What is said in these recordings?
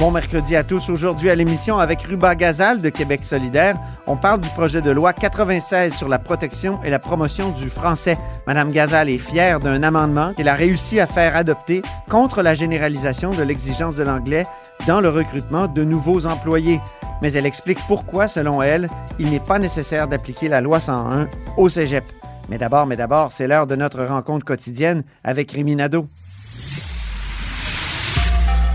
Bon mercredi à tous. Aujourd'hui à l'émission avec Ruba Gazal de Québec solidaire, on parle du projet de loi 96 sur la protection et la promotion du français. Madame Gazal est fière d'un amendement qu'elle a réussi à faire adopter contre la généralisation de l'exigence de l'anglais dans le recrutement de nouveaux employés. Mais elle explique pourquoi, selon elle, il n'est pas nécessaire d'appliquer la loi 101 au cégep. Mais d'abord, mais d'abord, c'est l'heure de notre rencontre quotidienne avec Rémi Nadeau.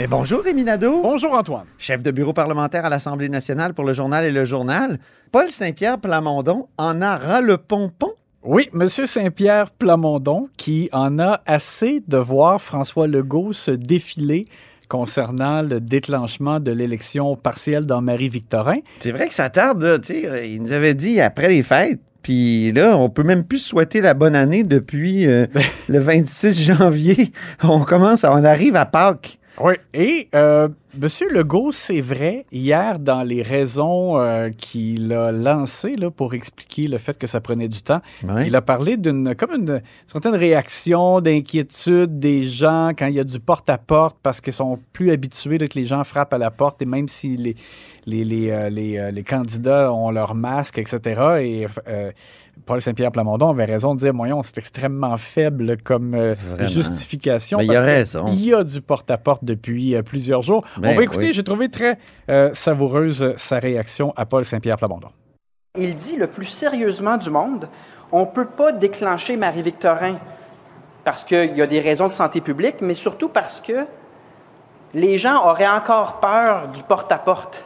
Mais bonjour Rémi Nadeau. Bonjour, Antoine. Chef de bureau parlementaire à l'Assemblée nationale pour le journal et le journal. Paul Saint-Pierre Plamondon en a ras le pompon. Oui, Monsieur Saint-Pierre Plamondon, qui en a assez de voir François Legault se défiler concernant le déclenchement de l'élection partielle dans Marie-Victorin. C'est vrai que ça tarde, tu sais. Il nous avait dit après les fêtes. Puis là, on peut même plus souhaiter la bonne année depuis euh, le 26 janvier. On commence, on arrive à Pâques. Oui, et euh, M. Legault, c'est vrai, hier, dans les raisons euh, qu'il a lancées là, pour expliquer le fait que ça prenait du temps, il a parlé d'une comme une certaine réaction d'inquiétude des gens quand il y a du porte-à-porte parce qu'ils sont plus habitués là, que les gens frappent à la porte et même si les, les, les, euh, les, candidats ont leur masque, etc. Et Paul Saint-Pierre Plamondon avait raison de dire, moyen, c'est extrêmement faible comme euh, justification. Mais il a parce que raison. Il y a du porte-à-porte depuis euh, plusieurs jours. Ben On va écouter, oui. j'ai trouvé très euh, savoureuse sa réaction à Paul Saint-Pierre Plamondon. Il dit le plus sérieusement du monde, on ne peut pas déclencher Marie-Victorin parce qu'il y a des raisons de santé publique, mais surtout parce que les gens auraient encore peur du porte-à-porte.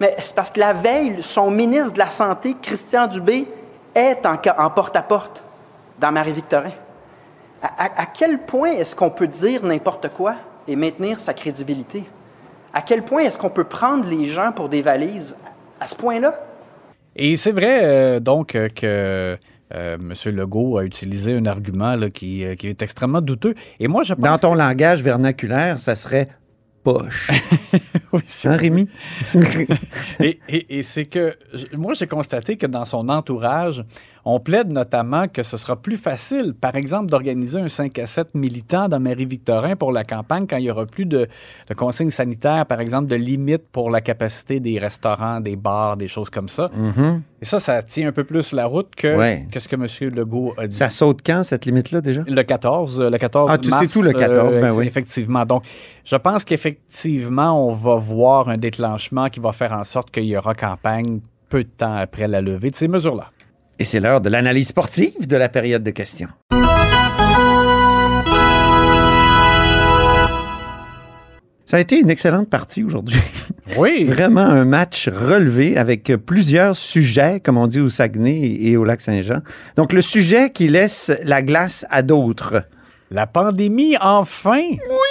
Mais c'est parce que la veille, son ministre de la Santé, Christian Dubé, est en, porte-à-porte dans Marie-Victorin? À, à- à quel point est-ce qu'on peut dire n'importe quoi et maintenir sa crédibilité? À quel point est-ce qu'on peut prendre les gens pour des valises à ce point-là? Et c'est vrai, euh, donc, euh, que euh, M. Legault a utilisé un argument là, qui, euh, qui est extrêmement douteux. Et moi, je pense... Dans ton langage vernaculaire, ça serait poche. Oui, c'est Hein, Rémi? et, et- et c'est que moi, j'ai constaté que dans son entourage, on plaide notamment que ce sera plus facile, par exemple, d'organiser un 5 à 7 militant dans Marie-Victorin pour la campagne quand il n'y aura plus de, de consignes sanitaires, par exemple, de limites pour la capacité des restaurants, des bars, des choses comme ça. Et ça, ça tient un peu plus la route que, Mm-hmm. Ouais. que ce que M. Legault a dit. Ça saute quand, cette limite-là, déjà? Le 14, euh, le 14 Ah, tu sais tout le 14, ben ex- oui. Effectivement. Donc, je pense qu'effectivement, on va voir un déclenchement qui va faire en sorte qu'il y aura campagne peu de temps après la levée de ces mesures-là. Et c'est l'heure de l'analyse sportive de la période de questions. Ça a été une excellente partie aujourd'hui. Oui. Vraiment un match relevé avec plusieurs sujets, comme on dit au Saguenay et au Lac-Saint-Jean. Donc, le sujet qui laisse la glace à d'autres. La pandémie, enfin! Oui!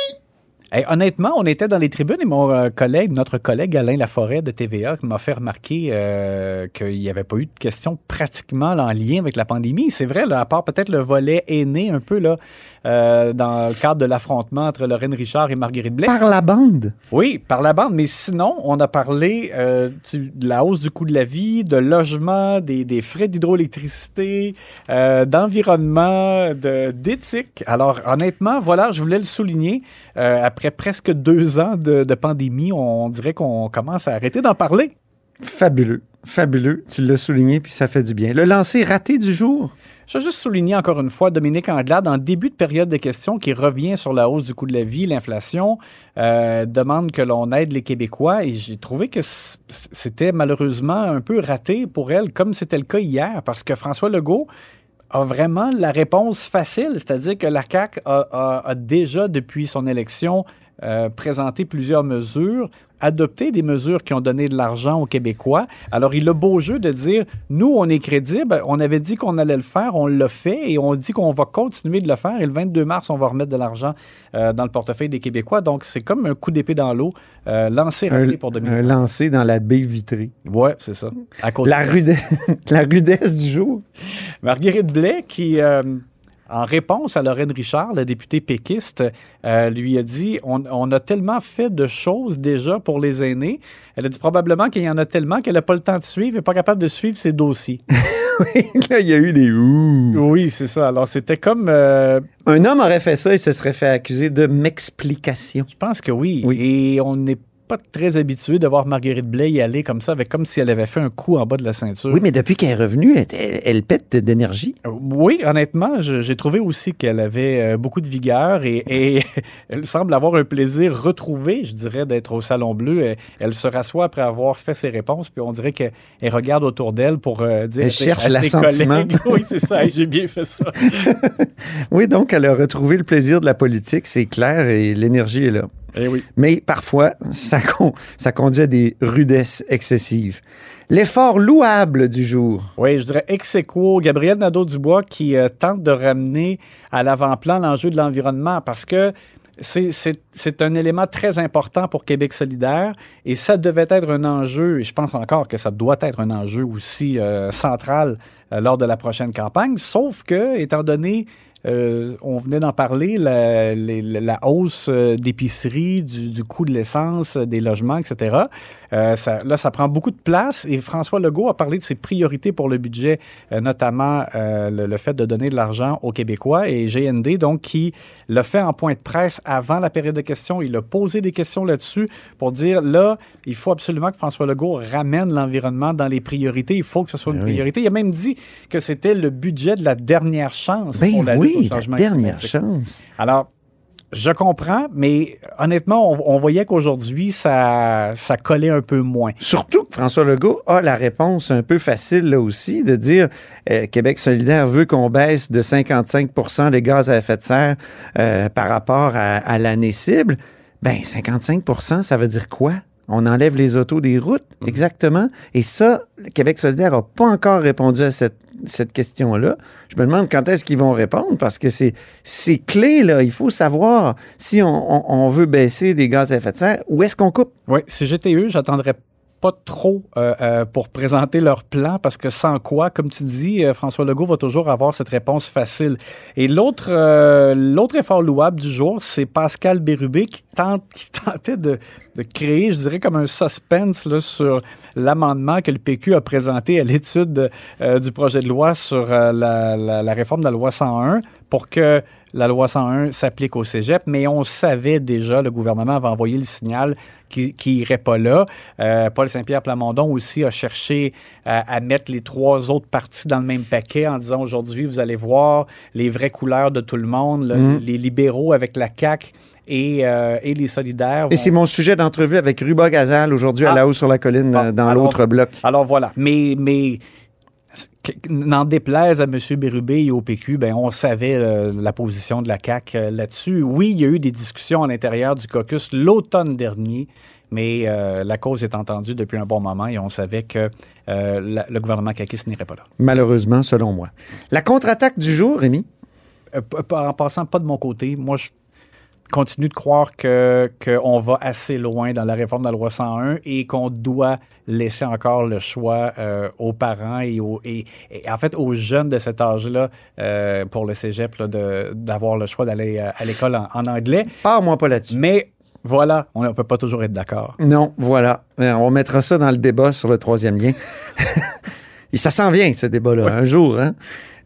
Honnêtement, on était dans les tribunes et mon euh, collègue, notre collègue Alain Laforêt de TVA m'a fait remarquer euh, qu'il n'y avait pas eu de questions pratiquement en lien avec la pandémie. C'est vrai, là, à part peut-être le volet aîné un peu là, euh, dans le cadre de l'affrontement entre Lorraine Richard et Marguerite Blais. Par la bande? Oui, par la bande, mais sinon, on a parlé euh, de la hausse du coût de la vie, de logement, des, des frais d'hydroélectricité, euh, d'environnement, de- d'éthique. Alors, honnêtement, voilà, je voulais le souligner. Après presque deux ans de, de pandémie, on dirait qu'on commence à arrêter d'en parler. Fabuleux. Fabuleux. Tu l'as souligné, puis ça fait du bien. Le lancer raté du jour? Je veux juste souligner encore une fois Dominique Anglade, en début de période de questions, qui revient sur la hausse du coût de la vie, l'inflation, euh, demande que l'on aide les Québécois. Et j'ai trouvé que c'était malheureusement un peu raté pour elle, comme c'était le cas hier, parce que François Legault a vraiment la réponse facile, c'est-à-dire que la CAQ a déjà, depuis son élection, euh, présenté plusieurs mesures adopté des mesures qui ont donné de l'argent aux Québécois. Alors, il a beau jeu de dire, nous, on est crédible, on avait dit qu'on allait le faire, on l'a fait et on dit qu'on va continuer de le faire. Et le 22 mars, on va remettre de l'argent euh, dans le portefeuille des Québécois. Donc, c'est comme un coup d'épée dans l'eau, euh, lancé Un, pour 2020. un lancé dans la baie vitrée. Ouais, c'est ça. À la rudesse du jour. Marguerite Blais, qui, euh, en réponse à Lorraine Richard, la députée péquiste, euh, lui a dit on, on a tellement fait de choses déjà pour les aînés. Elle a dit probablement qu'il y en a tellement qu'elle n'a pas le temps de suivre et pas capable de suivre ses dossiers. Là, il y a eu des ouh. oui, c'est ça. Alors, c'était comme. euh, Un homme aurait fait ça et se serait fait accuser de m'explication. je pense que oui. Oui. Et on n'est pas très habitué de voir Marguerite Blais y aller comme ça, avec comme si elle avait fait un coup en bas de la ceinture. Oui, mais depuis qu'elle est revenue, elle, elle- elle pète d'énergie. Euh, Oui, honnêtement, j'ai trouvé aussi qu'elle avait euh, beaucoup de vigueur et, et elle semble avoir un plaisir retrouvé, je dirais, d'être au Salon Bleu. Elle, elle se rassoit après avoir fait ses réponses, puis on dirait qu'elle elle regarde autour d'elle pour euh, dire Elle cherche l'assentiment. Oui, c'est ça, j'ai bien fait ça. Oui, donc elle a retrouvé le plaisir de la politique, c'est clair, et l'énergie est là. Eh oui. Mais parfois, ça, con- ça conduit à des rudesses excessives. L'effort louable du jour. Oui, je dirais ex aequo, Gabriel Nadeau-Dubois qui euh, tente de ramener à l'avant-plan l'enjeu de l'environnement parce que c'est un élément très important pour Québec solidaire et ça devait être un enjeu, et je pense encore que ça doit être un enjeu aussi euh, central euh, lors de la prochaine campagne, sauf que, étant donné euh, on venait d'en parler, la, les- la hausse euh, d'épicerie, du, du coût de l'essence, euh, des logements, etc. Euh, ça- là, ça prend beaucoup de place et François Legault a parlé de ses priorités pour le budget, euh, notamment le, le fait de donner de l'argent aux Québécois et GND, donc, qui l'a fait en point de presse avant la période de questions. Il a posé des questions là-dessus pour dire, là, il faut absolument que François Legault ramène l'environnement dans les priorités. Il faut que ce soit une Ben oui. priorité. Il a même dit que c'était le budget de la dernière chance pour Ben la au la dernière climatique. chance. Alors, je comprends, mais honnêtement, on, on voyait qu'aujourd'hui, ça, ça collait un peu moins. Surtout que François Legault a la réponse un peu facile là aussi de dire euh, Québec solidaire veut qu'on baisse de 55% les gaz à effet de serre euh, par rapport à, à l'année cible. Ben 55% ça veut dire quoi? On enlève les autos des routes, exactement. Et ça, le Québec solidaire n'a pas encore répondu à cette, cette question-là. Je me demande quand est-ce qu'ils vont répondre parce que c'est c'est clé, là. Il faut savoir si on, on- on veut baisser les gaz à effet de serre, où est-ce qu'on coupe? Oui, si j'étais eux, j'attendrais pas trop euh, euh, pour présenter leur plan parce que sans quoi, comme tu dis, euh, François Legault va toujours avoir cette réponse facile. Et l'autre l'autre effort louable du jour, c'est Pascal Bérubé qui tente qui tentait de, créer, je dirais comme un suspense là, sur l'amendement que le PQ a présenté à l'étude du projet de loi sur la réforme de la loi 101 pour que la loi 101 s'applique au cégep, mais on savait déjà, le gouvernement avait envoyé le signal qui n'irait pas là. Euh, Paul Saint-Pierre Plamondon aussi a cherché à, à mettre les trois autres partis dans le même paquet en disant aujourd'hui, vous allez voir les vraies couleurs de tout le monde, Mm. les libéraux avec la CAQ et, euh, et les solidaires. Et c'est mon sujet d'entrevue avec Ruba Gazal aujourd'hui à Ah. la haut sur la colline euh, dans l'autre bloc. Alors voilà. Mais, mais n'en déplaise à M. Bérubé et au PQ, ben, on savait euh, la position de la CAQ euh, là-dessus. Oui, il y a eu des discussions à l'intérieur du caucus l'automne dernier, mais euh, la cause est entendue depuis un bon moment et on savait que la- le gouvernement caquiste n'irait pas là. Malheureusement, selon moi. La contre-attaque du jour, Rémi? En passant, pas de mon côté, moi, je continue de croire que qu'on va assez loin dans la réforme de la loi 101 et qu'on doit laisser encore le choix euh, aux parents et, aux, et, et en fait aux jeunes de cet âge-là euh, pour le cégep là, de- d'avoir le choix d'aller euh, à l'école en, en anglais. Pars-moi pas là-dessus. Mais voilà, on ne peut pas toujours être d'accord. Non, voilà. On mettra ça dans le débat sur le troisième lien. Et ça s'en vient, ce débat-là, un jour. Hein?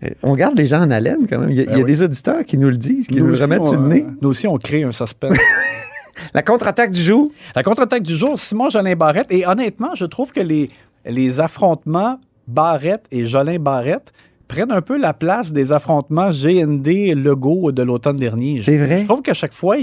Euh, On garde les gens en haleine quand même. Il y a, il y a oui. des auditeurs qui nous le disent, qui nous, le remettent on, sur le nez. nous aussi, on crée un suspense. La contre-attaque du jour? La contre-attaque du jour, Simon Jolin Barrette. Et honnêtement, je trouve que les, les affrontements Barrette et Jolin Barrette prennent un peu la place des affrontements GND Legault de l'automne dernier. C'est vrai? Je trouve qu'à chaque fois,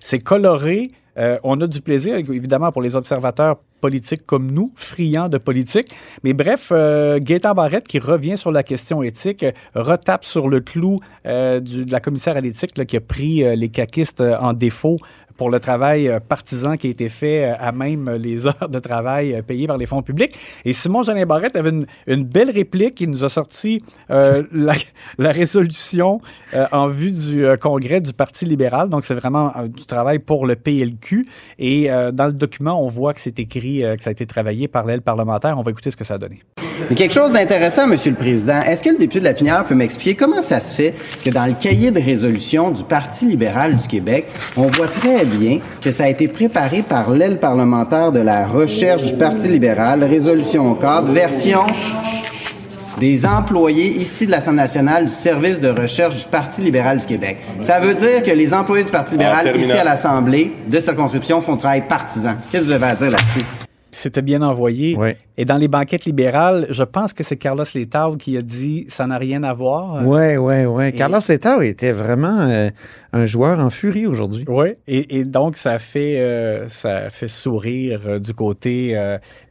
c'est coloré Euh, on a du plaisir, évidemment, pour les observateurs politiques comme nous, friands de politique. Mais bref, euh, Gaétan Barrette, qui revient sur la question éthique, euh, retape sur le clou euh, de la commissaire à l'éthique qui a pris euh, les caquistes en défaut pour le travail partisan qui a été fait à même les heures de travail payées par les fonds publics. Et Simon Jeanin Barrette avait une, belle réplique. Il nous a sorti la, résolution en vue du congrès du Parti libéral. Donc, c'est vraiment du travail pour le PLQ. Et dans le document, on voit que c'est écrit, euh, que ça a été travaillé par l'aile parlementaire. On va écouter ce que ça a donné. Mais quelque chose d'intéressant, Monsieur le Président. Est-ce que le député de la Pinière peut m'expliquer comment ça se fait que dans le cahier de résolution du Parti libéral du Québec, on voit très bien que ça a été préparé par l'aile parlementaire de la recherche du Parti libéral, résolution cadre, version des employés ici de l'Assemblée nationale du service de recherche du Parti libéral du Québec. Ça veut dire que les employés du Parti libéral ici à l'Assemblée de circonscription font du travail partisan. Qu'est-ce que vous avez à dire là-dessus? C'était bien envoyé. Oui. Et dans les banquettes libérales, je pense que c'est Carlos Letao qui a dit ça n'a rien à voir. Ouais, ouais. Et- Carlos Letao était vraiment euh, un joueur en furie aujourd'hui. Oui, et, et donc ça fait, euh, ça fait sourire euh, du côté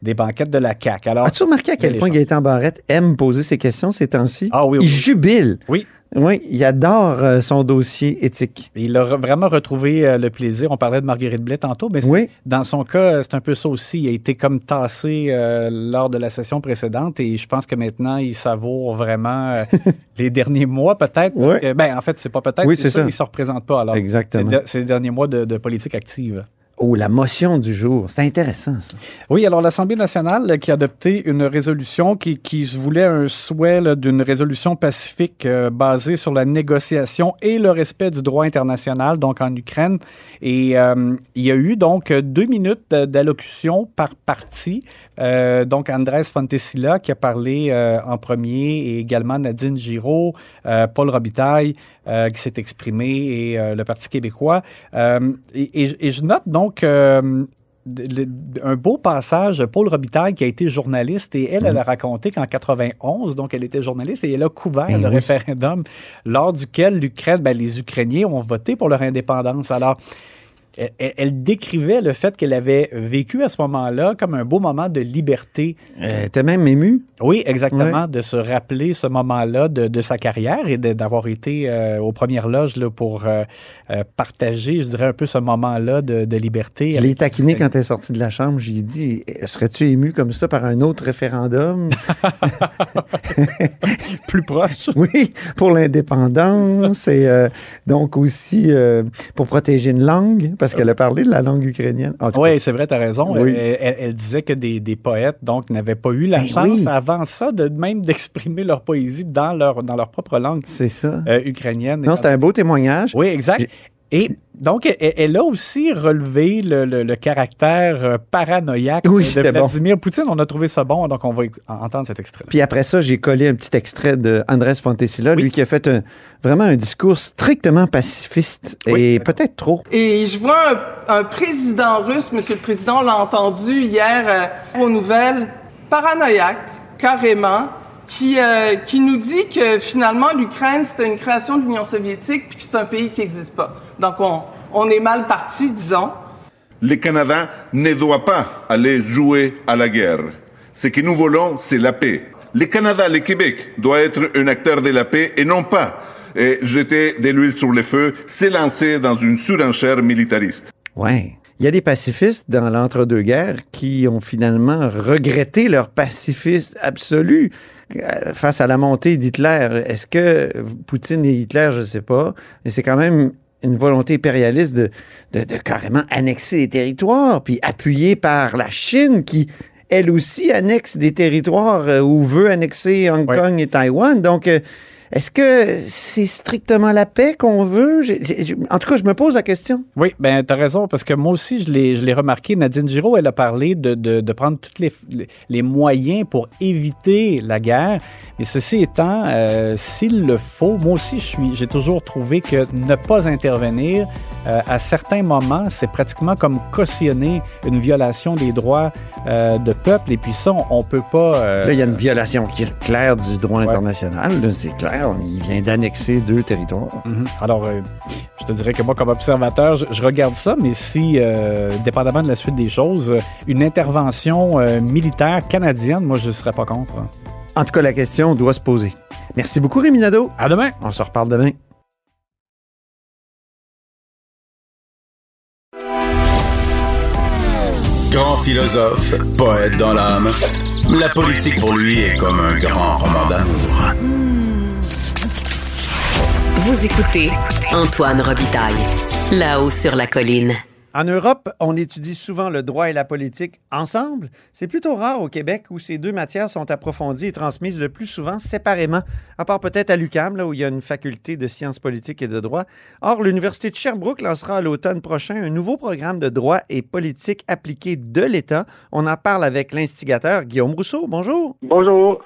des banquettes de la CAQ. Alors, As-tu remarqué à quel point. Gaëtan Barrette aime poser ses questions ces temps-ci? Ah oui, Il oui. jubile. Oui. Oui, il adore euh, son dossier éthique. Il a vraiment retrouvé euh, le plaisir. On parlait de Marguerite Blais tantôt, mais Oui. dans son cas, c'est un peu ça aussi. Il a été comme tassé euh, lors de la session précédente et je pense que maintenant, il savoure vraiment euh, les derniers mois, peut-être. que- ben, en fait, c'est pas peut-être, Oui, c'est ça. ça. Il se représente pas alors. Exactement. Ces, de- ces derniers mois de, de politique active. Oh, la motion du jour. C'est intéressant, ça. Oui, alors l'Assemblée nationale qui a adopté une résolution qui, qui se voulait un souhait d'une résolution pacifique euh, basée sur la négociation et le respect du droit international, donc en Ukraine. Et euh, il y a eu donc deux minutes d'allocution par parti. Euh, donc Andrés Fontesilla qui a parlé en premier et également Nadine Giraud, Paul Robitaille qui s'est exprimé et le Parti québécois. Et je note donc euh, de- le- un beau passage, Paul Robitaille, qui a été journaliste, et elle, elle a raconté qu'en 91, donc elle était journaliste, et elle a couvert Ben le référendum lors duquel l'Ukraine, ben, les Ukrainiens ont voté pour leur indépendance. Alors, elle, elle- elle décrivait le fait qu'elle avait vécu à ce moment-là comme un beau moment de liberté. Euh, T'es même ému? Oui, exactement, de se rappeler ce moment-là de, de sa carrière et d'avoir été euh, aux premières loges là, pour euh, euh, partager, je dirais, un peu ce moment-là de, de liberté. Je l'ai taquiné quand elle est sortie de la chambre. J'ai dit, serais-tu ému comme ça par un autre référendum? plus proche. oui, pour l'indépendance et euh, donc aussi pour protéger une langue, parce qu'elle a parlé de la langue ukrainienne. Oui, c'est vrai, tu as raison. Oui. Elle, elle- elle disait que des, des poètes donc n'avaient pas eu la Ben chance oui. avant ça de même d'exprimer leur poésie dans leur, dans leur propre langue c'est ça. euh, ukrainienne. Non, c'est un beau témoignage. Oui, exact. Et donc, elle, elle a aussi relevé le, le- le caractère euh, paranoïaque Oui, de bon. Vladimir Poutine. On a trouvé ça bon, donc on va entendre cet extrait. Puis après ça, j'ai collé un petit extrait de Andrés Fontesilla, Oui. lui qui a fait un- vraiment un discours strictement pacifiste Oui. et peut-être trop. Et je vois un, un président russe, Monsieur le Président, on l'a entendu hier euh, aux nouvelles, paranoïaque, carrément, qui, euh, qui nous dit que finalement l'Ukraine, c'était une création de l'Union soviétique, puis que c'est un pays qui n'existe pas. Donc on, on est mal parti, disons. Le Canada ne doit pas aller jouer à la guerre. Ce que nous voulons, c'est la paix. Le Canada, le Québec, doit être un acteur de la paix et non pas eh, jeter de l'huile sur le feu, s'élancer dans une surenchère militariste. Ouais. Il y a des pacifistes dans l'entre-deux-guerres qui ont finalement regretté leur pacifisme absolu euh, face à la montée d'Hitler. Est-ce que Poutine et Hitler, je ne sais pas, mais c'est quand même une volonté impérialiste de, de, de carrément annexer des territoires, puis appuyée par la Chine qui, elle aussi, annexe des territoires euh, ou veut annexer Hong Ouais. Kong et Taïwan. Donc, euh, est-ce que c'est strictement la paix qu'on veut? En tout cas, je me pose la question. Oui, ben tu as raison, parce que moi aussi, je l'ai je l'ai remarqué. Nadine Giraud, elle a parlé de, de, de prendre tous les, les moyens pour éviter la guerre. Mais ceci étant, euh, s'il le faut, moi aussi, je suis, j'ai toujours trouvé que ne pas intervenir euh, à certains moments, c'est pratiquement comme cautionner une violation des droits euh, de peuple. Et puis ça, on, on peut pas. euh, Là, il y a une violation qui est claire du droit international, là, c'est clair. Il vient d'annexer deux territoires. Mhm. Alors, euh, je te dirais que moi, comme observateur, je, je regarde ça, mais si, euh, dépendamment de la suite des choses, une intervention euh, militaire canadienne, moi, je ne serais pas contre. En tout cas, la question doit se poser. Merci beaucoup, Rémi Nadeau. À demain. On se reparle demain. Grand philosophe, poète dans l'âme, la politique pour lui est comme un grand roman d'amour. Vous écoutez Antoine Robitaille, là-haut sur la colline. En Europe, on étudie souvent le droit et la politique ensemble. C'est plutôt rare au Québec où ces deux matières sont approfondies et transmises le plus souvent séparément, à part peut-être à l'UQAM, là où il y a une faculté de sciences politiques et de droit. Or, l'Université de Sherbrooke lancera à l'automne prochain un nouveau programme de droit et politique appliqué de l'État. On en parle avec l'instigateur Guillaume Rousseau. Bonjour. Bonjour.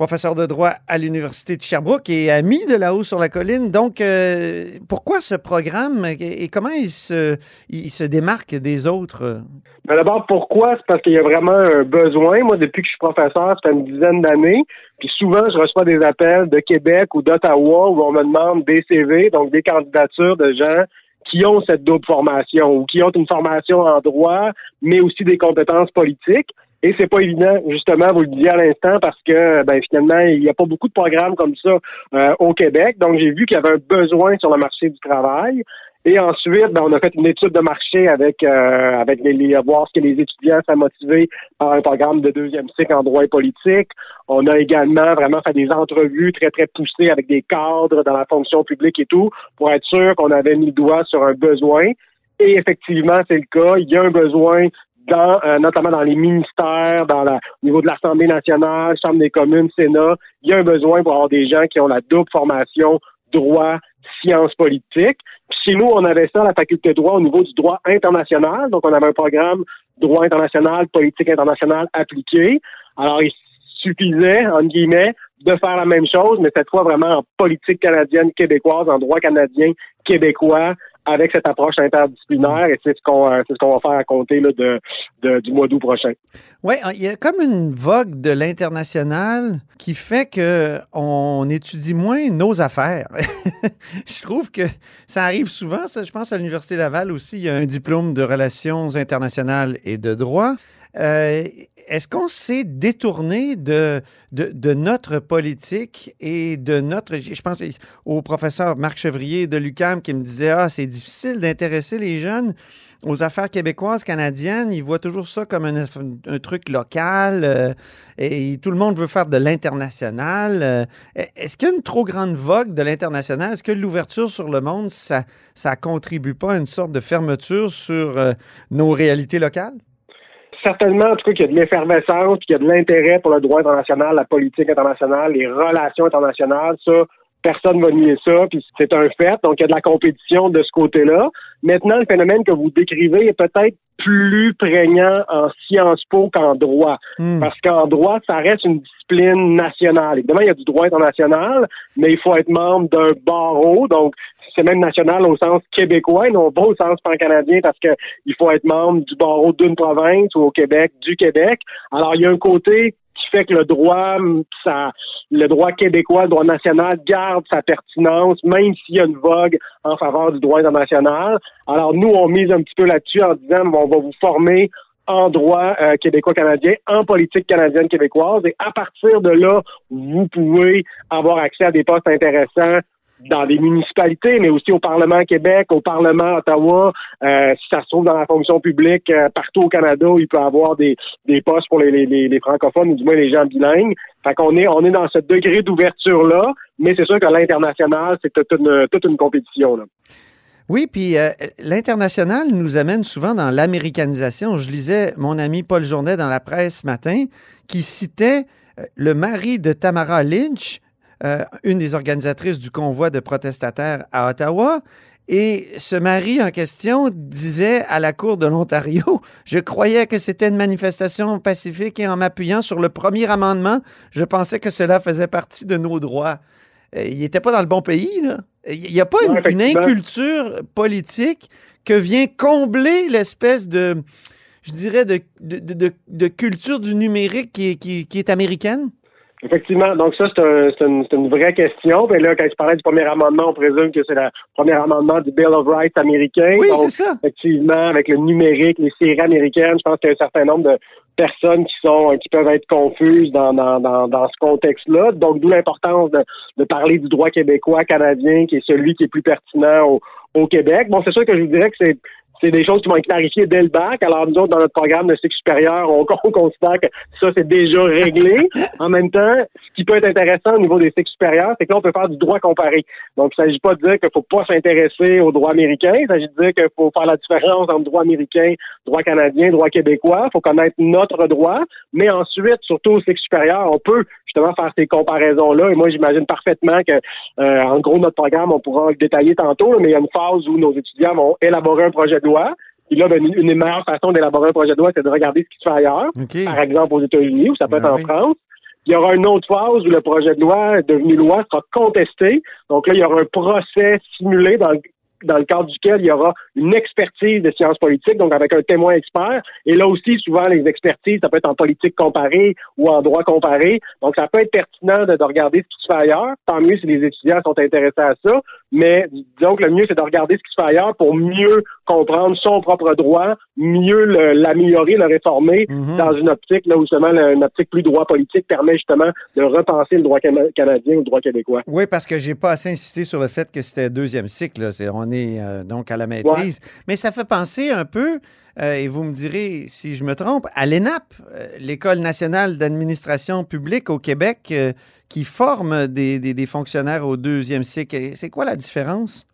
Professeur de droit à l'Université de Sherbrooke et ami de là-haut sur la colline. Donc, euh, pourquoi ce programme et comment il se, démarque des autres? Ben D'abord, pourquoi? C'est parce qu'il y a vraiment un besoin. Moi, depuis que je suis professeur, fait une dizaine d'années. Puis souvent, je reçois des appels de Québec ou d'Ottawa où on me demande des CV, donc des candidatures de gens qui ont cette double formation ou qui ont une formation en droit, mais aussi des compétences politiques. Et c'est pas évident, justement, vous le disiez à l'instant, parce que ben finalement, il n'y a pas beaucoup de programmes comme ça euh, au Québec. Donc, j'ai vu qu'il y avait un besoin sur le marché du travail. Et ensuite, ben, on a fait une étude de marché avec euh, avec les, les voir ce que les étudiants sont motivés par un programme de deuxième cycle en droit et politique. On a également vraiment fait des entrevues très très poussées avec des cadres dans la fonction publique et tout pour être sûr qu'on avait mis le doigt sur un besoin. Et effectivement, c'est le cas. Il y a un besoin dans, euh, notamment dans les ministères, dans la, au niveau de l'Assemblée nationale, Chambre des communes, Sénat, il y a un besoin pour avoir des gens qui ont la double formation droit, sciences politiques. Chez nous, on avait ça à la faculté de droit au niveau du droit international. Donc, on avait un programme droit international, politique internationale appliquée. Alors, il suffisait, entre guillemets, de faire la même chose, mais cette fois vraiment en politique canadienne québécoise, en droit canadien québécois, avec cette approche interdisciplinaire et c'est ce qu'on c'est ce qu'on va faire à compter là, de, de, du mois d'août prochain. Oui, il y a comme une vogue de l'international qui fait que on étudie moins nos affaires. je trouve que ça arrive souvent. Ça, je pense à l'Université Laval aussi, il y a un diplôme de relations internationales et de droit. Euh, est-ce qu'on s'est détourné de, notre politique et de notre... Je pense au professeur Marc Chevrier de l'UCAM qui me disait, ah, c'est difficile d'intéresser les jeunes aux affaires québécoises, canadiennes. Ils voient toujours ça comme un, truc local euh, et tout le monde veut faire de l'international. Euh, Est-ce qu'il y a une trop grande vogue de l'international? Est-ce que l'ouverture sur le monde, ça ça contribue pas à une sorte de fermeture sur euh, nos réalités locales? Certainement, en tout cas, qu'il y a de l'effervescence, qu'il y a de l'intérêt pour le droit international, la politique internationale, les relations internationales. Ça, personne ne va nier ça, puis c'est un fait. Donc, il y a de la compétition de ce côté-là. Maintenant, le phénomène que vous décrivez est peut-être plus prégnant en Sciences Po qu'en droit. Mm. Parce qu'en droit, ça reste une discipline nationale. Évidemment, il y a du droit international, mais il faut être membre d'un barreau. Donc, c'est même national au sens québécois non pas au sens pan-canadien parce que il faut être membre du barreau d'une province ou au Québec, du Québec. Alors, il y a un côté qui fait que le droit, ça, le droit québécois, le droit national garde sa pertinence, même s'il y a une vogue en faveur du droit international. Alors, nous, on mise un petit peu là-dessus en disant, on va vous former en droit euh, québécois-canadien, en politique canadienne-québécoise, et à partir de là, vous pouvez avoir accès à des postes intéressants dans les municipalités, mais aussi au Parlement Québec, au Parlement Ottawa. Euh, si ça se trouve dans la fonction publique euh, partout au Canada, il peut y avoir des, des postes pour les, les, francophones ou du moins les gens bilingues. Fait qu'on est, on est dans ce degré d'ouverture-là, mais c'est sûr que l'international, c'est toute une, toute une compétition. Là. Oui, puis euh, l'international nous amène souvent dans l'américanisation. Je lisais mon ami Paul Journet dans la presse ce matin qui citait le mari de Tamara Lynch, euh, une des organisatrices du convoi de protestataires à Ottawa. Et ce mari en question disait à la Cour de l'Ontario, je croyais que c'était une manifestation pacifique et en m'appuyant sur le premier amendement, je pensais que cela faisait partie de nos droits. Euh, il n'était pas dans le bon pays, là. Il n'y a pas une, une, inculture politique que vient combler l'espèce de, je dirais, de, de, de, de, culture du numérique qui est, qui, qui est américaine? Effectivement. Donc ça, c'est un, une, une vraie question. Puis là, quand tu parlais du premier amendement, on présume que c'est le premier amendement du Bill of Rights américain. Oui, c'est ça. Effectivement, avec le numérique, les séries américaines, je pense qu'il y a un certain nombre de personnes qui sont qui peuvent être confuses dans, dans, dans, dans ce contexte-là. Donc, d'où l'importance de, de parler du droit québécois, canadien, qui est celui qui est plus pertinent au, au Québec. Bon, c'est sûr que je vous dirais que c'est c'est des choses qui vont être clarifiées dès le bac. Alors, nous autres, dans notre programme de cycle supérieur, on, on considère que ça, c'est déjà réglé. En même temps, ce qui peut être intéressant au niveau des cycles supérieurs, c'est que là, on peut faire du droit comparé. Donc, il ne s'agit pas de dire qu'il faut pas s'intéresser au droit américain. Il s'agit de dire qu'il faut faire la différence entre droit américain, droit canadien, droit québécois. Il faut connaître notre droit. Mais ensuite, surtout au cycle supérieur, on peut justement faire ces comparaisons-là. Et moi, j'imagine parfaitement que, euh, en gros, notre programme, on pourra le détailler tantôt, mais il y a une phase où nos étudiants vont élaborer un projet de loi. Puis là, ben, une, meilleures façons d'élaborer un projet de loi, c'est de regarder ce qui se fait ailleurs. Par exemple, aux États-Unis, ou ça peut être Ben en oui. France. Il y aura une autre phase où le projet de loi devenu loi sera contesté. Donc là, il y aura un procès simulé dans le, dans le cadre duquel il y aura une expertise de sciences politiques, donc avec un témoin expert. Et là aussi, souvent, les expertises, ça peut être en politique comparée ou en droit comparé. Donc, ça peut être pertinent de, de regarder ce qui se fait ailleurs. Tant mieux si les étudiants sont intéressés à ça. Mais disons que le mieux, c'est de regarder ce qui se fait ailleurs pour mieux comprendre son propre droit, mieux l'améliorer, le, réformer Mhm. dans une optique, là où justement une optique plus droit politique permet justement de repenser le droit cana- canadien ou le droit québécois. Oui, parce que j'ai pas assez insisté sur le fait que c'était deuxième cycle. là. On est euh, donc à la maîtrise. Mais ça fait penser un peu, euh, et vous me direz si je me trompe, à l'ENAP, euh, l'École nationale d'administration publique au Québec, euh, qui forme des, des- des fonctionnaires au deuxième cycle. C'est quoi la différence?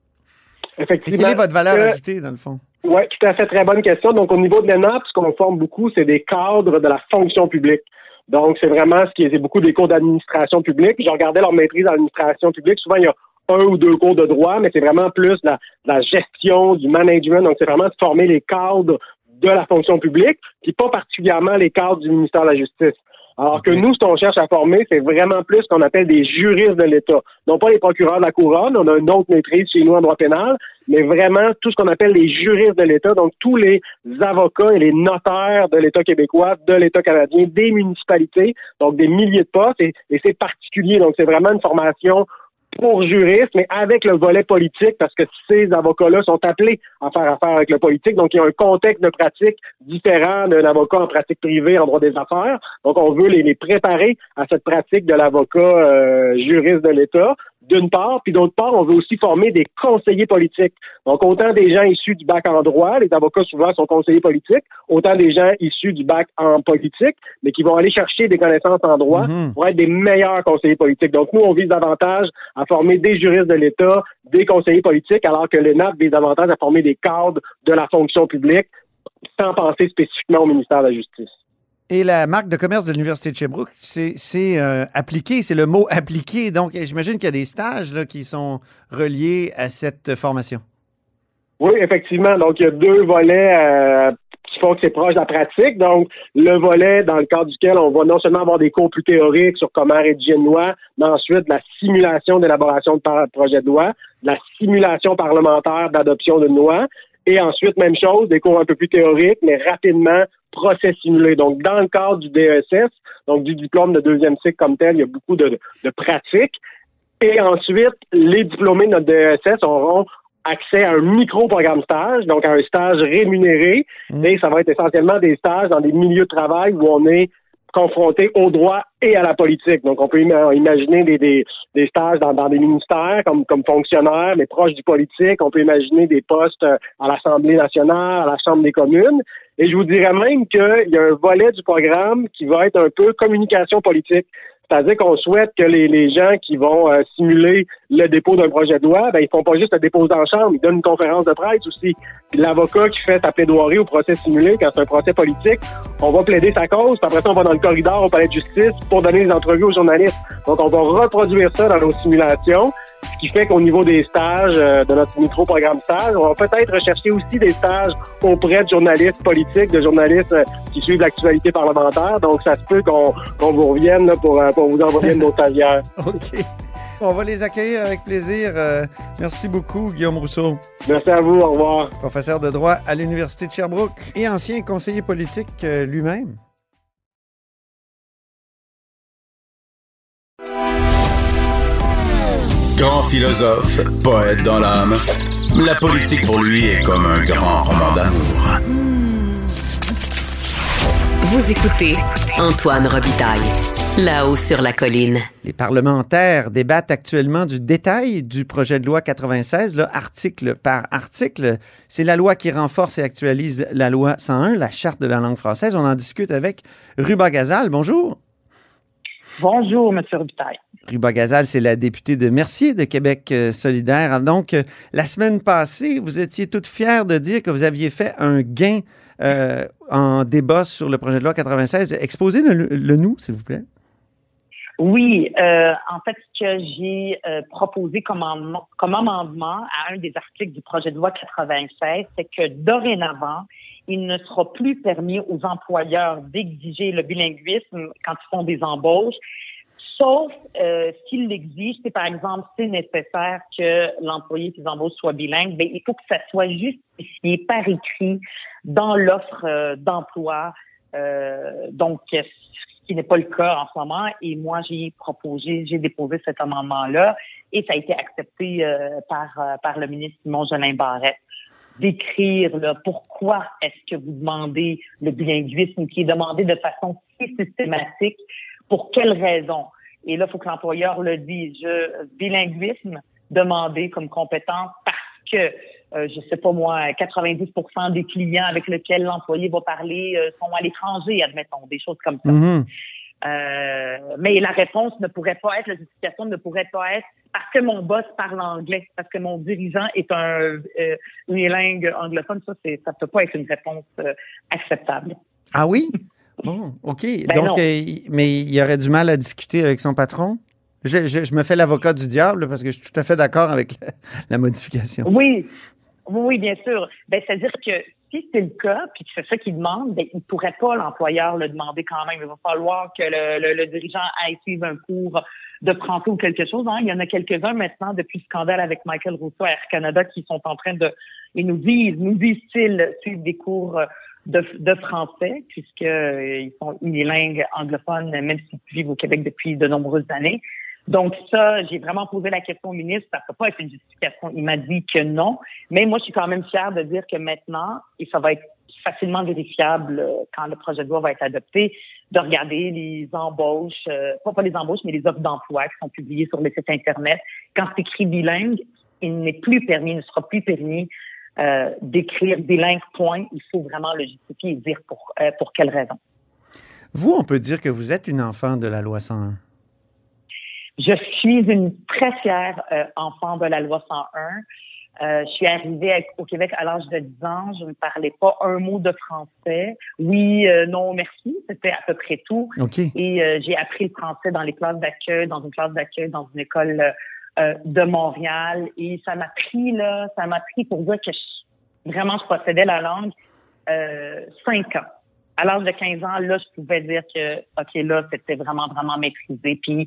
Et Effectivement. quelle est votre valeur Euh, ajoutée, dans le fond? Oui, tout à fait, très bonne question. Donc, au niveau de l'ENAP, ce qu'on forme beaucoup, c'est des cadres de la fonction publique. Donc, c'est vraiment ce qui est beaucoup des cours d'administration publique. Je regardais leur maîtrise d'administration publique. Souvent, il y a un ou deux cours de droit, mais c'est vraiment plus la, la gestion, du management. Donc, c'est vraiment de former les cadres de la fonction publique, puis pas particulièrement les cadres du ministère de la Justice. Alors que nous, ce qu'on cherche à former, c'est vraiment plus ce qu'on appelle des juristes de l'État. Non pas les procureurs de la couronne, on a une autre maîtrise chez nous en droit pénal, mais vraiment tout ce qu'on appelle les juristes de l'État, donc tous les avocats et les notaires de l'État québécois, de l'État canadien, des municipalités, donc des milliers de postes, et, et c'est particulier. Donc c'est vraiment une formation pour juristes, mais avec le volet politique, parce que ces avocats-là sont appelés à faire affaire avec le politique. Donc, il y a un contexte de pratique différent d'un avocat en pratique privée en droit des affaires. Donc, on veut les, les préparer à cette pratique de l'avocat euh, juriste de l'État, d'une part, puis d'autre part, on veut aussi former des conseillers politiques. Donc, autant des gens issus du bac en droit, les avocats souvent sont conseillers politiques, autant des gens issus du bac en politique, mais qui vont aller chercher des connaissances en droit Mhm. pour être des meilleurs conseillers politiques. Donc, nous, on vise davantage à former des juristes de l'État, des conseillers politiques, alors que l'ENAP vise davantage à former des cadres de la fonction publique, sans penser spécifiquement au ministère de la Justice. Et la marque de commerce de l'Université de Sherbrooke, c'est euh, appliqué, c'est le mot appliqué. Donc, j'imagine qu'il y a des stages qui sont reliés à cette formation. Oui, effectivement. Donc, il y a deux volets euh, qui font que c'est proche de la pratique. Donc, le volet dans le cadre duquel on va non seulement avoir des cours plus théoriques sur comment rédiger une loi, mais ensuite la simulation d'élaboration de projet de loi, la simulation parlementaire d'adoption d'une loi, et ensuite, même chose, des cours un peu plus théoriques, mais rapidement, procès simulé. Donc, dans le cadre du DESS, donc du diplôme de deuxième cycle comme tel, il y a beaucoup de, de pratiques. Et ensuite, les diplômés de notre DESS auront accès à un micro-programme stage, donc à un stage rémunéré. Et ça va être essentiellement des stages dans des milieux de travail où on est confronté au droit et à la politique. Donc, on peut ima- imaginer des, des, des stages dans, dans des ministères comme, comme fonctionnaire, mais proche du politique. On peut imaginer des postes euh, à l'Assemblée nationale, à la Chambre des communes. Et je vous dirais même qu'il y a un volet du programme qui va être un peu communication politique. C'est-à-dire qu'on souhaite que les, les gens qui vont euh, simuler le dépôt d'un projet de loi, ben, ils font pas juste le déposer en chambre, ils donnent une conférence de presse aussi. Puis l'avocat qui fait sa plaidoirie au procès simulé, quand c'est un procès politique, on va plaider sa cause, puis après ça, on va dans le corridor au palais de justice pour donner des entrevues aux journalistes. Donc, on va reproduire ça dans nos simulations, ce qui fait qu'au niveau des stages, euh, de notre micro-programme stage, on va peut-être rechercher aussi des stages auprès de journalistes politiques, de journalistes euh, qui suivent l'actualité parlementaire. Donc, ça se peut qu'on qu'on vous revienne là, pour, euh, pour vous envoyer nos stagiaires. OK. On va les accueillir avec plaisir. Euh, merci beaucoup, Guillaume Rousseau. Merci à vous. Au revoir. Professeur de droit à l'Université de Sherbrooke et ancien conseiller politique euh, lui-même. Grand philosophe, poète dans l'âme. La politique pour lui est comme un grand roman d'amour. Vous écoutez Antoine Robitaille là-haut sur la colline. Les parlementaires débattent actuellement du détail du projet de loi 96, là, article par article. C'est la loi qui renforce et actualise la loi 101, la charte de la langue française. On en discute avec Ruba Gazal. Bonjour. Bonjour, M. Robitaille. Ruba Gazal, c'est la députée de Mercier de Québec euh, solidaire. Donc, euh, la semaine passée, vous étiez toute fière de dire que vous aviez fait un gain euh, en débat sur le projet de loi 96. Exposez-le nous, s'il vous plaît. Oui, euh, en fait, ce que j'ai euh, proposé comme, amendement à un des articles du projet de loi 96, c'est que dorénavant, il ne sera plus permis aux employeurs d'exiger le bilinguisme quand ils font des embauches, sauf euh, s'ils l'exigent, c'est par exemple c'est nécessaire que l'employé qui embauche soit bilingue, il faut que ça soit justifié par écrit dans l'offre euh, d'emploi. Euh, donc, qui n'est pas le cas en ce moment. Et moi, j'ai proposé, j'ai déposé cet amendement-là et ça a été accepté euh, par, euh, par le ministre Simon Jolin Barrette d'écrire là, pourquoi est-ce que vous demandez le bilinguisme qui est demandé de façon si systématique, pour quelles raisons. Et là, il faut que l'employeur le dise. Je, bilinguisme demandé comme compétence parce que euh, je sais pas moi, 90 des clients avec lesquels l'employé va parler euh, sont à l'étranger, admettons, des choses comme ça. Mhm. Euh, mais la réponse ne pourrait pas être, la justification ne pourrait pas être parce que mon boss parle anglais, parce que mon dirigeant est un euh, unilingue anglophone. Ça, ça peut pas être une réponse acceptable. Ah oui? Bon, OK. Ben Donc, mais il y aurait du mal à discuter avec son patron? Je, je, me fais l'avocat du diable parce que je suis tout à fait d'accord avec la, modification. Oui, oui, bien sûr. Ben, c'est-à-dire que si c'est le cas, puis que c'est ça qu'il demande, ben, il ne pourrait pas l'employeur le demander quand même. Il va falloir que le, le, dirigeant aille suivre un cours de français ou quelque chose. Hein. Il y en a quelques-uns maintenant depuis le scandale avec Michael Rousseau à Air Canada qui sont en train de, ils nous disent, nous disent-ils, suivre des cours de, de français puisqu'ils euh, sont unilingues anglophones, même s'ils vivent au Québec depuis de nombreuses années. Donc ça, j'ai vraiment posé la question au ministre. Ça ne peut pas être une justification. Il m'a dit que non. Mais moi, je suis quand même fière de dire que maintenant, et ça va être facilement vérifiable euh, quand le projet de loi va être adopté, de regarder les embauches, euh, pas, les embauches, mais les offres d'emploi qui sont publiées sur le site Internet. Quand c'est écrit bilingue, il n'est plus permis, il ne sera plus permis euh, d'écrire bilingue point. Il faut vraiment le justifier et dire pour, pour quelle raison. Vous, on peut dire que vous êtes une enfant de la loi 101. Je suis une très fière euh, enfant de la loi 101. Euh, je suis arrivée au Québec à l'âge de 10 ans. Je ne parlais pas un mot de français. Oui, euh, non, merci. C'était à peu près tout. Et j'ai appris le français dans les classes d'accueil, dans une classe d'accueil, dans une école de Montréal. Et ça m'a pris, là, ça m'a pris pour dire que vraiment, je possédais la langue cinq ans à l'âge de 15 ans, là, je pouvais dire que, OK, là, c'était vraiment, vraiment maîtrisé. Puis,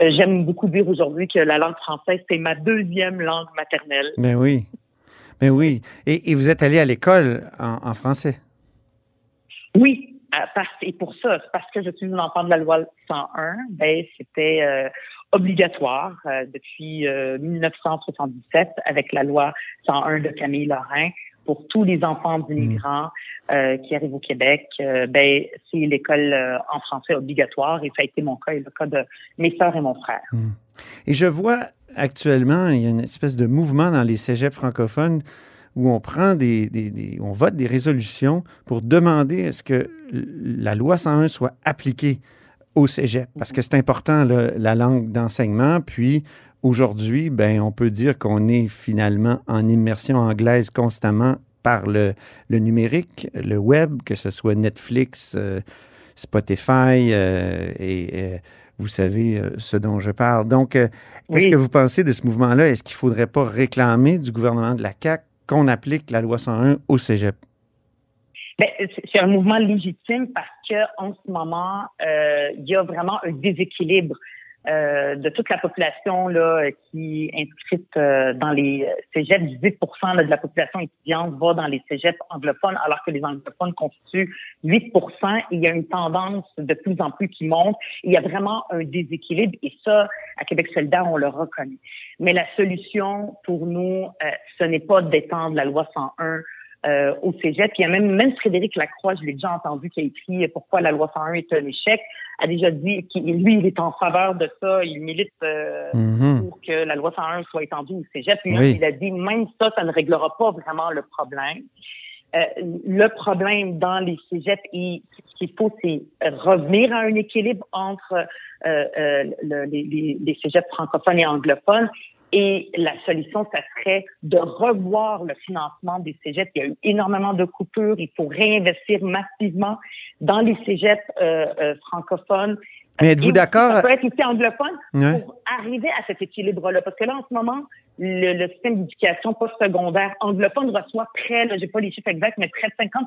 euh, j'aime beaucoup dire aujourd'hui que la langue française, c'est ma deuxième langue maternelle. Ben oui. Ben oui. Et, vous êtes allé à l'école en, français? Oui. Parce, et pour ça, parce que je suis une enfant de la loi 101, ben, c'était euh, obligatoire euh, depuis 1977 avec la loi 101 de Camille Lorrain pour tous les enfants d'immigrants euh, qui arrivent au Québec, euh, ben, c'est l'école euh, en français obligatoire et ça a été mon cas et le cas de mes sœurs et mon frère. Hmm. Et je vois actuellement, il y a une espèce de mouvement dans les cégeps francophones où on prend des, des, on vote des résolutions pour demander est-ce que la loi 101 soit appliquée au cégep parce que c'est important la langue d'enseignement puis Aujourd'hui, ben, on peut dire qu'on est finalement en immersion anglaise constamment par le, numérique, le web, que ce soit Netflix, euh, Spotify euh, et euh, vous savez ce dont je parle. Donc, qu'est-ce que vous pensez de ce mouvement-là? Est-ce qu'il ne faudrait pas réclamer du gouvernement de la CAQ qu'on applique la loi 101 au cégep? Ben, c'est un mouvement légitime parce qu'en ce moment, il y a vraiment un déséquilibre euh, de toute la population là, qui est inscrite euh, dans les cégeps, 18 de la population étudiante va dans les cégeps anglophones, alors que les anglophones constituent 8 Il y a une tendance de plus en plus qui monte. Il y a vraiment un déséquilibre et ça, à Québec solidaire, on le reconnaît. Mais la solution pour nous, euh, ce n'est pas d'étendre la loi 101 euh, au cégep. il y a même, même Frédéric Lacroix, je l'ai déjà entendu, qui a écrit Pourquoi la loi 101 est un échec, a déjà dit qu'il lui, il est en faveur de ça, il milite euh, Mhm. pour que la loi 101 soit étendue au cégep. Puis Oui. il a dit même ça, ça ne réglera pas vraiment le problème. Euh, le problème dans les cégeps, il- ce qu'il faut, c'est revenir à un équilibre entre euh, euh, le- les, les, les cégeps francophones et anglophones. Et la solution, ça serait de revoir le financement des cégeps. Il y a eu énormément de coupures. Il faut réinvestir massivement dans les cégeps euh, euh, francophones. Mais êtes-vous d'accord- Ça peut être aussi anglophone Ouais. pour arriver à cet équilibre-là. Parce que là, en ce moment, le, le système d'éducation postsecondaire anglophone reçoit près, là, j'ai pas les chiffres exacts, mais près de 50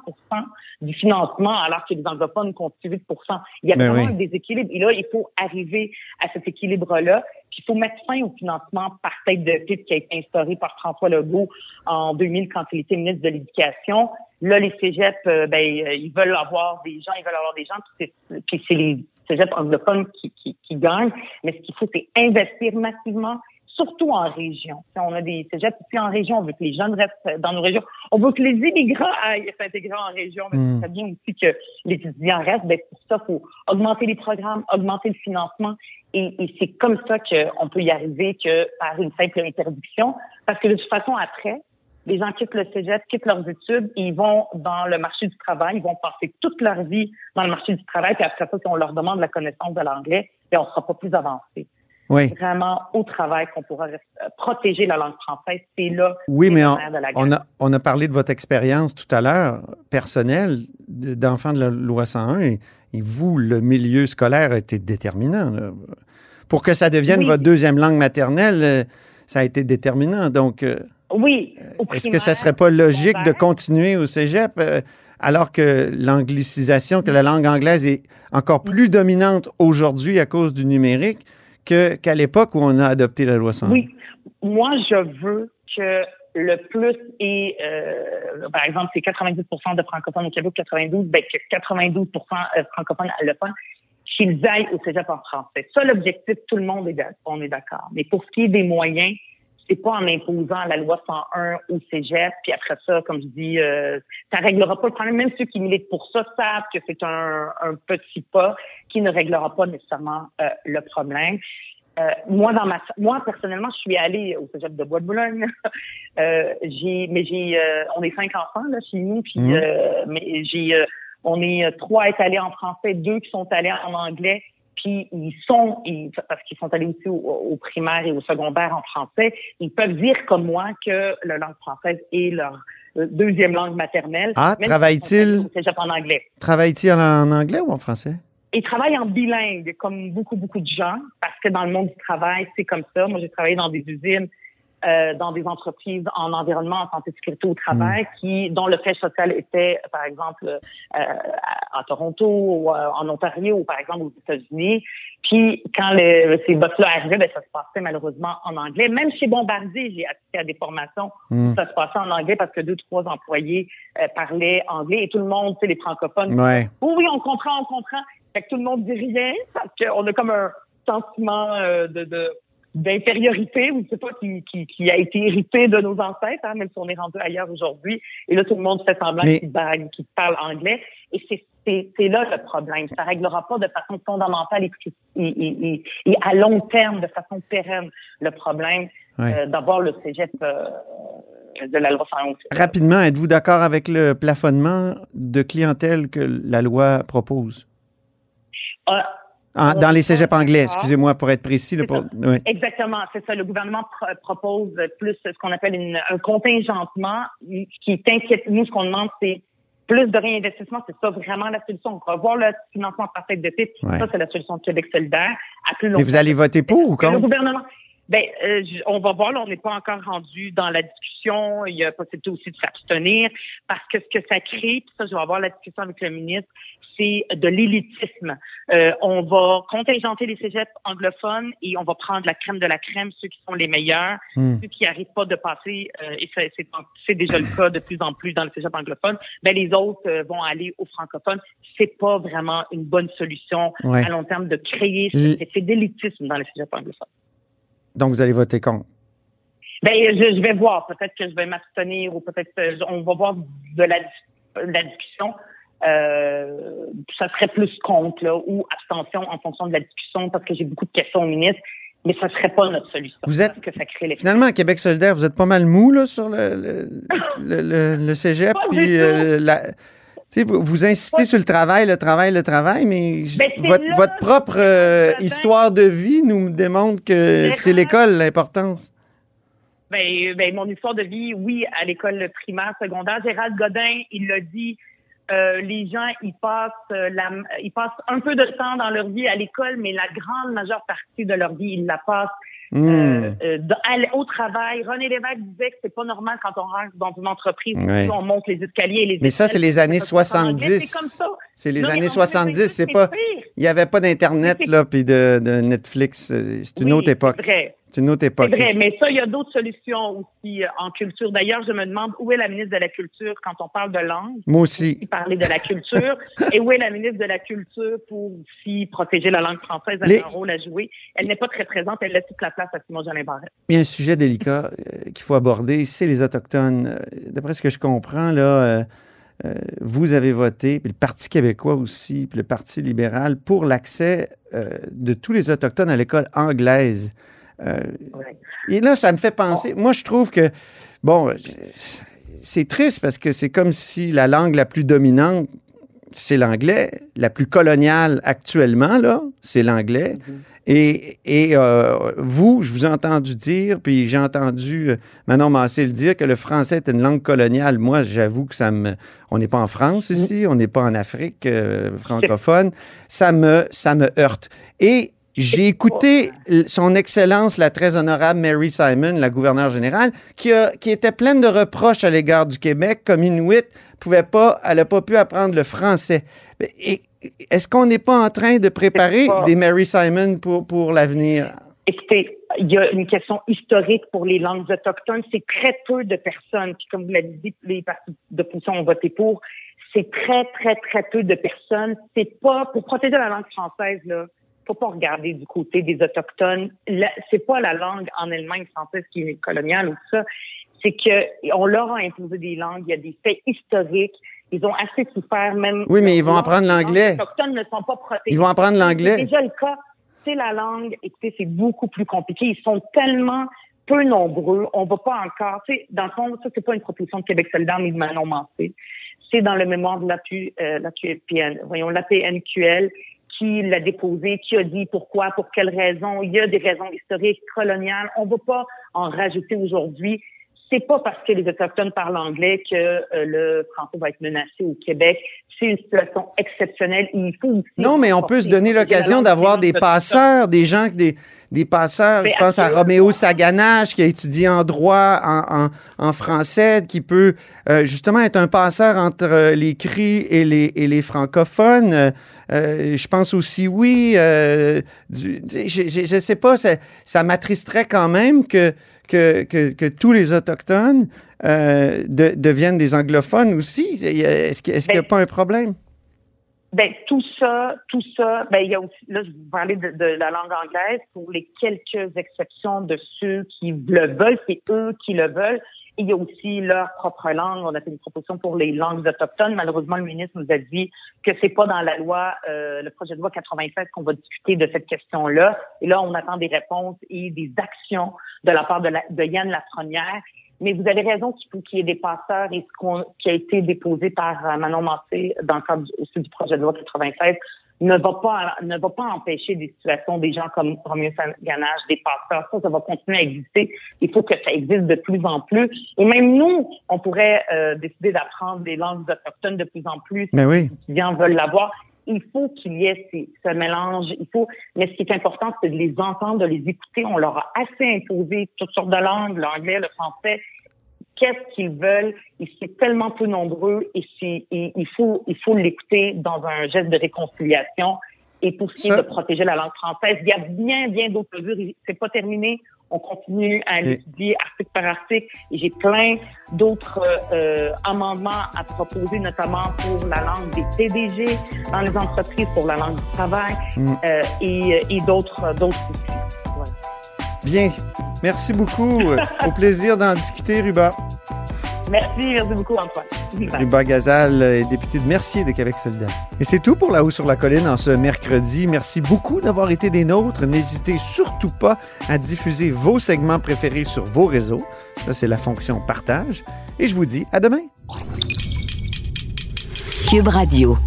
du financement, alors que les anglophones constituent 8% Il y a Ben vraiment oui. un déséquilibre. Et là, il faut arriver à cet équilibre-là. Puis il faut mettre fin au financement par tête de pipe qui a été instauré par François Legault en 2000 quand il était ministre de l'Éducation. Là, les cégeps, euh, ben, euh, ils veulent avoir des gens, ils veulent avoir des gens, puis c'est, puis c'est les cégeps anglophones qui, qui, qui gagnent. Mais ce qu'il faut, c'est investir massivement, surtout en région. Si on a des cégeps ici en région, on veut que les jeunes restent dans nos régions. On veut que les immigrants aillent s'intégrer en région, mais Mm. c'est très bien aussi que les étudiants restent. Ben, pour ça, il faut augmenter les programmes, augmenter le financement. Et, et c'est comme ça qu'on peut y arriver que par une simple interdiction. Parce que de toute façon, après, les gens quittent le cégep, quittent leurs études, ils vont dans le marché du travail, ils vont passer toute leur vie dans le marché du travail, puis après ça, si on leur demande la connaissance de l'anglais, et on ne sera pas plus avancé. Oui. C'est vraiment au travail qu'on pourra euh, protéger la langue française. C'est là Oui, mais on, de la on a, on a parlé de votre expérience tout à l'heure, personnelle, de- d'enfant de la loi 101, et, et vous, le milieu scolaire a été déterminant. là. Pour que ça devienne Oui. votre deuxième langue maternelle, euh, ça a été déterminant. Donc, euh, Oui. est-ce que ça serait pas logique de continuer au cégep euh, alors que l'anglicisation, que la langue anglaise est encore plus dominante aujourd'hui à cause du numérique que- qu'à l'époque où on a adopté la loi 101? Oui. Moi, je veux que le plus est, euh, par exemple, c'est 90% de francophones au Québec, 92%, ben, que 92% euh, francophones allophones, qu'ils aillent au cégep en français. Ça, l'objectif, tout le monde est on est d'accord. Mais pour ce qui est des moyens, c'est pas en imposant la loi 101 au cégep, puis après ça, comme je dis, euh, ça réglera pas le problème. Même ceux qui militent pour ça savent que c'est un, un petit pas qui ne réglera pas nécessairement euh, le problème. Euh, moi, dans ma, moi personnellement, je suis allée au cégep de Bois de Boulogne. euh, j'ai, mais j'ai, euh, on est cinq enfants là chez nous, puis Mhm. euh, mais j'ai, euh, on est trois à être allés en français, deux qui sont allés en anglais. Puis ils sont, ils- parce qu'ils sont allés aussi au, au primaire et au secondaire en français, ils peuvent dire comme moi que la langue française est leur euh, deuxième langue maternelle. Ah, travaille-t-il- en anglais. Travaille-t-il en, en anglais ou en français? Ils travaillent en bilingue, comme beaucoup, beaucoup de gens, parce que dans le monde du travail, c'est comme ça. Moi, j'ai travaillé dans des usines, euh, dans des entreprises en environnement, en santé sécurité au travail, qui dont le siège social était, par exemple, euh, à, Toronto ou euh, en Ontario ou, par exemple, aux États-Unis. Puis, quand le, ces boss-là arrivaient, ben, ça se passait malheureusement en anglais. Même chez Bombardier, j'ai assisté à des formations où ça se passait en anglais parce que deux, trois employés euh, parlaient anglais et tout le monde, tu sais, les francophones, Ouais. oui, oui, on comprend, on comprend. Fait que tout le monde dit rien parce qu'on a comme un sentiment euh, de, de d'infériorité ou je sais pas qui, qui, qui a été hérité de nos ancêtres, hein, même si on est rendu ailleurs aujourd'hui. Et là, tout le monde fait semblant Mais- qu'il bague, qu'il parle anglais. Et c'est c'est c'est là le problème. Ça réglera pas de façon fondamentale et, et, et, à long terme, de façon pérenne, le problème euh, d'avoir le cégep euh, de la loi 111. Rapidement, êtes-vous d'accord avec le plafonnement de clientèle que la loi propose? Euh, En- on dans les cégeps anglais, d'accord. excusez-moi pour être précis. là, pour- oui. Exactement, c'est ça. Le gouvernement pro- propose plus ce qu'on appelle une- un contingentement Ce qui est inquiétant. Nous, ce qu'on demande, c'est plus de réinvestissement. C'est ça vraiment la solution. Revoir le financement par tête de. Ouais. Ça, c'est la solution de Québec solidaire. À plus long Mais vous allez voter pour ou terme. Le contre? gouvernement. Ben, euh, on va voir. Là, on n'est pas encore rendu dans la discussion. Il y a possibilité aussi de s'abstenir parce que ce que ça crée, puis ça, je vais avoir la discussion avec le ministre, c'est de l'élitisme. Euh, on va contingenter les cégeps anglophones et on va prendre la crème de la crème, ceux qui sont les meilleurs, Hmm. ceux qui n'arrivent pas de passer, euh, et c'est, déjà le cas de plus en plus dans le cégep anglophone, ben les autres euh, vont aller aux francophones. C'est pas vraiment une bonne solution Ouais. à long terme de créer cet effet d'élitisme dans les cégeps anglophones. Donc, vous allez voter contre? Ben, je, je vais voir. Peut-être que je vais m'abstenir ou peut-être je- on va voir de la, de la discussion. Euh, ça serait plus contre là, ou abstention en fonction de la discussion parce que j'ai beaucoup de questions au ministre, mais ça serait pas notre solution. Vous êtes- que ça crée. Finalement, à Québec solidaire, vous êtes pas mal mou là, sur le, le, le, le- le cégep. Puis, euh, la- tu sais, vous, vous insistez sur le travail, le travail, le travail, mais Ben, votre, là, votre propre euh, histoire de vie nous démontre que c'est l'école l'importance. Ben, ben, mon histoire de vie, oui, à l'école primaire, secondaire. Gérald Godin, il l'a dit. euh, les gens, ils passent, euh, la, ils passent un peu de temps dans leur vie à l'école, mais la grande majeure partie de leur vie, ils la passent À- au travail. René Lévesque disait que c'est pas normal quand on rentre dans une entreprise, Ouais. on monte les escaliers et les Mais ça, c'est les années ça se passe en anglais, 70. C'est comme ça. C'est les Non, années en 70, c'est 2022, pas. Il n'y avait pas d'Internet, c'est- là, puis de, de Netflix. euh, C'est une Oui, autre époque. C'est vrai. C'est une autre C'est époque. vrai, mais ça, il y a d'autres solutions aussi euh, en culture. D'ailleurs, je me demande où est la ministre de la Culture quand on parle de langue. Moi aussi. Aussi parler de la culture. et où est la ministre de la Culture pour aussi protéger la langue française? Elle Les- a un rôle à jouer. Elle n'est pas très présente. Elle laisse toute la place à Simon Jolin Barrette. Il y a un sujet délicat euh, qu'il faut aborder, c'est les Autochtones. D'après ce que je comprends, là, euh, euh, vous avez voté, puis le Parti québécois aussi, puis le Parti libéral, pour l'accès euh, de tous les Autochtones à l'école anglaise. Euh, Et là, ça me fait penser. Moi, je trouve que, bon, c'est triste parce que c'est comme si la langue la plus dominante, c'est l'anglais. La plus coloniale actuellement, là, c'est l'anglais. Et, et euh, vous, je vous ai entendu dire, puis j'ai entendu euh, Manon Massé le dire, que le français est une langue coloniale. Moi, j'avoue que ça me... On n'est pas en France ici, on n'est pas en Afrique euh, francophone. Ça me, ça me heurte. Et j'ai écouté son Excellence, la très honorable Mary Simon, la gouverneure générale, qui, a- qui était pleine de reproches à l'égard du Québec, comme Inuit pouvait pas, elle n'a pas pu apprendre le français. Et, est-ce qu'on n'est pas en train de préparer des Mary Simon pour, pour l'avenir? Écoutez, il y a une question historique pour les langues autochtones. C'est très peu de personnes, puis comme vous l'avez dit, les partis d'opposition ont voté pour. C'est très, très, très peu de personnes. C'est pas pour protéger la langue française, là. Faut pas regarder du côté des autochtones. La- C'est pas la langue en elle-même française qui est coloniale ou tout ça. C'est que on leur a imposé des langues. Il y a des faits historiques. Ils ont assez souffert, même. Oui, mais ils vont apprendre Les l'anglais. autochtones ne sont pas protégées. Ils vont apprendre l'anglais. C'est déjà le cas. C'est la langue. Écoutez, c'est beaucoup plus compliqué. Ils sont tellement peu nombreux. On va pas encore. Tu sais, dans le fond, ça c'est pas une proposition de Québec solidaire ni de Manon Mancé. C'est dans le mémoire de l'APU, euh, l'APN, voyons, l'APNQL qui l'a déposé, qui a dit pourquoi, pour quelles raisons. Il y a des raisons historiques, coloniales. On va pas en rajouter aujourd'hui. C'est pas parce que les Autochtones parlent anglais que euh, le français va être menacé au Québec. C'est une situation exceptionnelle. Il faut aussi Non, mais on peut se donner l'occasion d'avoir des passeurs, des gens, des, des passeurs. Mais Je pense à. Roméo Saganache qui a étudié en droit en, en- en français, qui peut euh, justement être un passeur entre les cris et les, et les francophones. Euh, je pense aussi, oui, du- je ne sais pas, ça, ça m'attristerait quand même que, que, que, que tous les Autochtones euh, de- deviennent des anglophones aussi. Est-ce qu'il n'y a pas un problème? Ben, tout ça, tout ça, ben, il y a aussi, là, je vous parlais de, de la langue anglaise pour les quelques exceptions de ceux qui le veulent, c'est eux qui le veulent. Il y a aussi leur propre langue. On a fait une proposition pour les langues autochtones. Malheureusement, le ministre nous a dit que c'est pas dans la loi, euh, le projet de loi 96 qu'on va discuter de cette question-là. Et là, on attend des réponses et des actions de la part de, la, de Yann Lafrenière. Mais vous avez raison qu'il faut qu'il y ait des passeurs et ce qu'on- qui a été déposé par euh, Manon Massé dans le cadre du, du projet de loi 96 ne va pas ne va pas empêcher des situations des gens comme Roméo Ganache, des passeurs. Ça, ça va continuer à exister. Il faut que ça existe de plus en plus. Et même nous, on pourrait euh, décider d'apprendre des langues autochtones de plus en plus. Ben oui. Si les étudiants veulent l'avoir. il faut qu'il y ait ces, ce mélange. Il faut, mais ce qui est important, c'est de les entendre, de les écouter. On leur a assez imposé toutes sortes de langues, l'anglais, le français. Qu'est-ce qu'ils veulent Ils sont tellement peu nombreux et, il faut, il faut l'écouter dans un geste de réconciliation. Et pour ce qui est de protéger la langue française, il y a bien, bien d'autres mesures. C'est pas terminé. On continue à l'étudier article par article. Et j'ai plein d'autres euh, amendements à proposer, notamment pour la langue des TDG dans les entreprises, pour la langue du travail Mm. euh, et, et d'autres, d'autres aussi. Bien. Merci beaucoup. Au plaisir d'en discuter, Ruba. Merci, merci beaucoup, Antoine. Ruba Gazal est député de Mercier de Québec solidaire. Et c'est tout pour La Haut sur la Colline en ce mercredi. Merci beaucoup d'avoir été des nôtres. N'hésitez surtout pas à diffuser vos segments préférés sur vos réseaux. Ça, c'est la fonction partage. Et je vous dis à demain. Cube Radio.